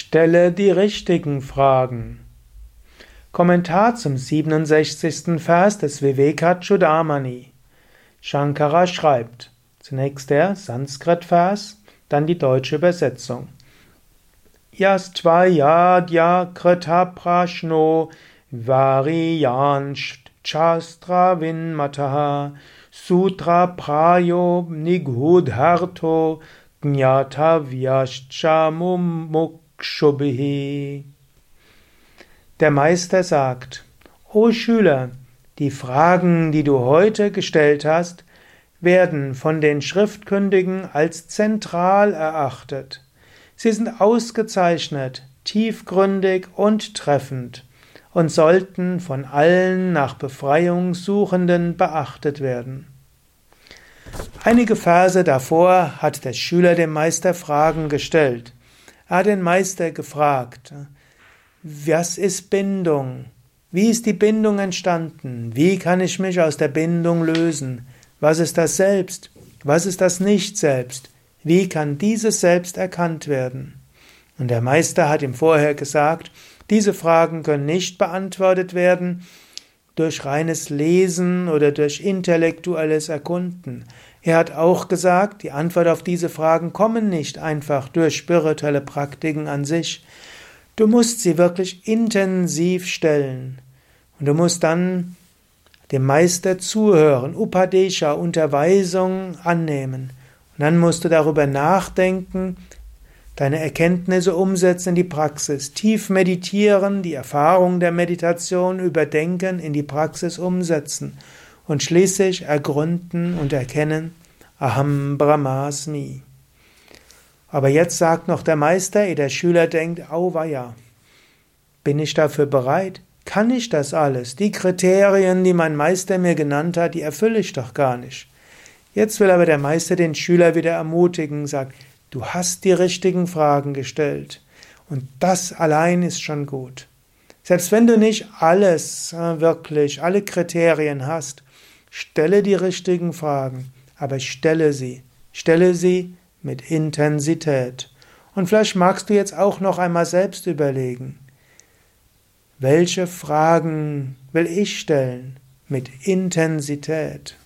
Stelle die richtigen Fragen. Kommentar zum 67. Vers des Vivekachudamani. Shankara schreibt, zunächst der Sanskrit-Vers, dann die deutsche Übersetzung. Yastvayadya krita prashno variyan chastra vinmataha sutra prayo nigudharto gnatavyashchamumuk Shubhi. Der Meister sagt, O Schüler, die Fragen, die du heute gestellt hast, werden von den Schriftkündigen als zentral erachtet. Sie sind ausgezeichnet, tiefgründig und treffend und sollten von allen nach Befreiung Suchenden beachtet werden. Einige Verse davor hat der Schüler dem Meister Fragen gestellt. Er hat den Meister gefragt, was ist Bindung? Wie ist die Bindung entstanden? Wie kann ich mich aus der Bindung lösen? Was ist das Selbst? Was ist das Nicht-Selbst? Wie kann dieses Selbst erkannt werden? Und der Meister hat ihm vorher gesagt, diese Fragen können nicht beantwortet werden durch reines Lesen oder durch intellektuelles Erkunden. Er hat auch gesagt, die Antwort auf diese Fragen kommen nicht einfach durch spirituelle Praktiken an sich. Du musst sie wirklich intensiv stellen. Und du musst dann dem Meister zuhören, Upadesha, Unterweisung annehmen. Und dann musst du darüber nachdenken, deine Erkenntnisse umsetzen in die Praxis, tief meditieren, die Erfahrung der Meditation überdenken, in die Praxis umsetzen und schließlich ergründen und erkennen, Aham Brahmasmi. Aber jetzt sagt noch der Meister, ehe der Schüler denkt, auweia, bin ich dafür bereit? Kann ich das alles? Die Kriterien, die mein Meister mir genannt hat, die erfülle ich doch gar nicht. Jetzt will aber der Meister den Schüler wieder ermutigen, sagt, du hast die richtigen Fragen gestellt und das allein ist schon gut. Selbst wenn du nicht alles äh, wirklich, alle Kriterien hast, Stelle die richtigen Fragen, aber stelle sie. Stelle sie mit Intensität. Und vielleicht magst du jetzt auch noch einmal selbst überlegen, welche Fragen will ich stellen mit Intensität?